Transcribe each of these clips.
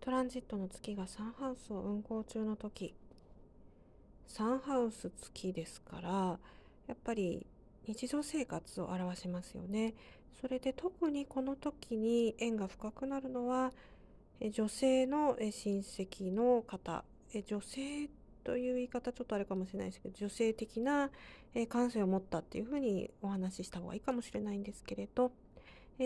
トランジットの月がサンハウスを運行中の時サンハウス月ですからやっぱり日常生活を表しますよね。それで特にこの時に縁が深くなるのは女性の親戚の方。女性という言い方ちょっとあれかもしれないですけど女性的な感性を持ったっていうふうにお話しした方がいいかもしれないんですけれど。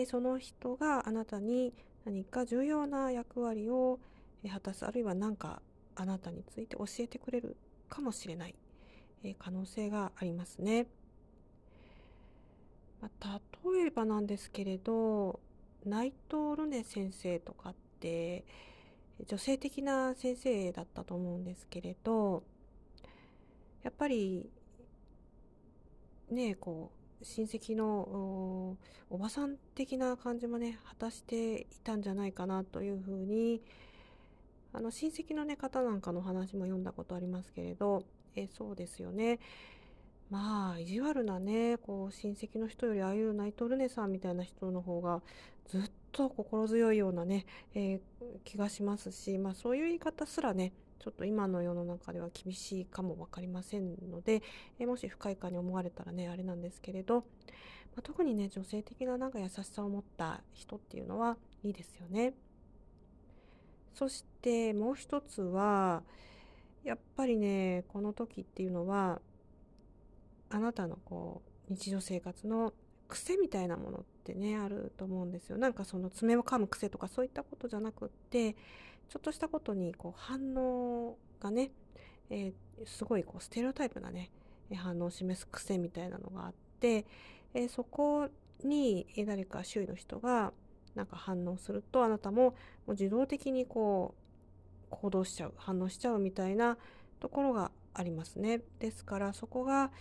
その人があなたに何か重要な役割を果たすあるいは何かあなたについて教えてくれるかもしれないえ可能性がありますね。まあ、例えばなんですけれど内藤ルネ先生とかって女性的な先生だったと思うんですけれどやっぱりねこう親戚のおばさん的な感じもね果たしていたんじゃないかなというふうにあの親戚の、ね、方なんかの話も読んだことありますけれどえそうですよね。まあ意地悪なねこう親戚の人よりああいうナイトルネさんみたいな人の方がずっと心強いようなね、えー、気がしますし、まあ、そういう言い方すらねちょっと今の世の中では厳しいかも分かりませんので、え、もし不快感に思われたらねあれなんですけれど、まあ、特にね女性的ななんか優しさを持った人っていうのはいいですよね。そしてもう一つはやっぱりねこの時っていうのはあなたのこう日常生活の癖みたいなものってねあると思うんですよ。なんかその爪を噛む癖とかそういったことじゃなくってちょっとしたことにこう反応がね、えー、すごいこうステレオタイプなね反応を示す癖みたいなのがあって、えー、そこに誰か周囲の人がなんか反応するとあなたももう自動的にこう行動しちゃう反応しちゃうみたいなところがありますね。ですからそこが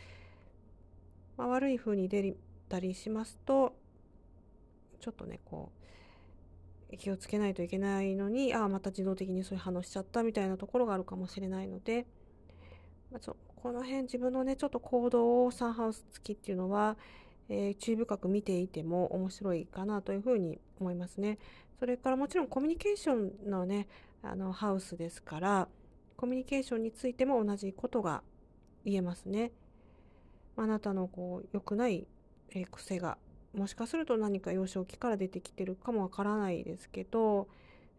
まあ、悪い風に出たりしますとちょっとねこう気をつけないといけないのにああまた自動的にそういう反応しちゃったみたいなところがあるかもしれないので、まあ、ちょこの辺自分のねちょっと行動をサンハウス付きっていうのは、えー、注意深く見ていても面白いかなというふうに思いますね。それからもちろんコミュニケーションのねあのハウスですからコミュニケーションについても同じことが言えますね。あなたのこう良くない、え癖がもしかすると何か幼少期から出てきてるかもわからないですけど、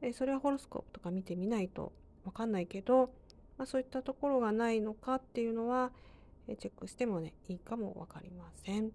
えそれはホロスコープとか見てみないとわかんないけど、まあ、そういったところがないのかっていうのは、えチェックしてもねいいかも分かりません。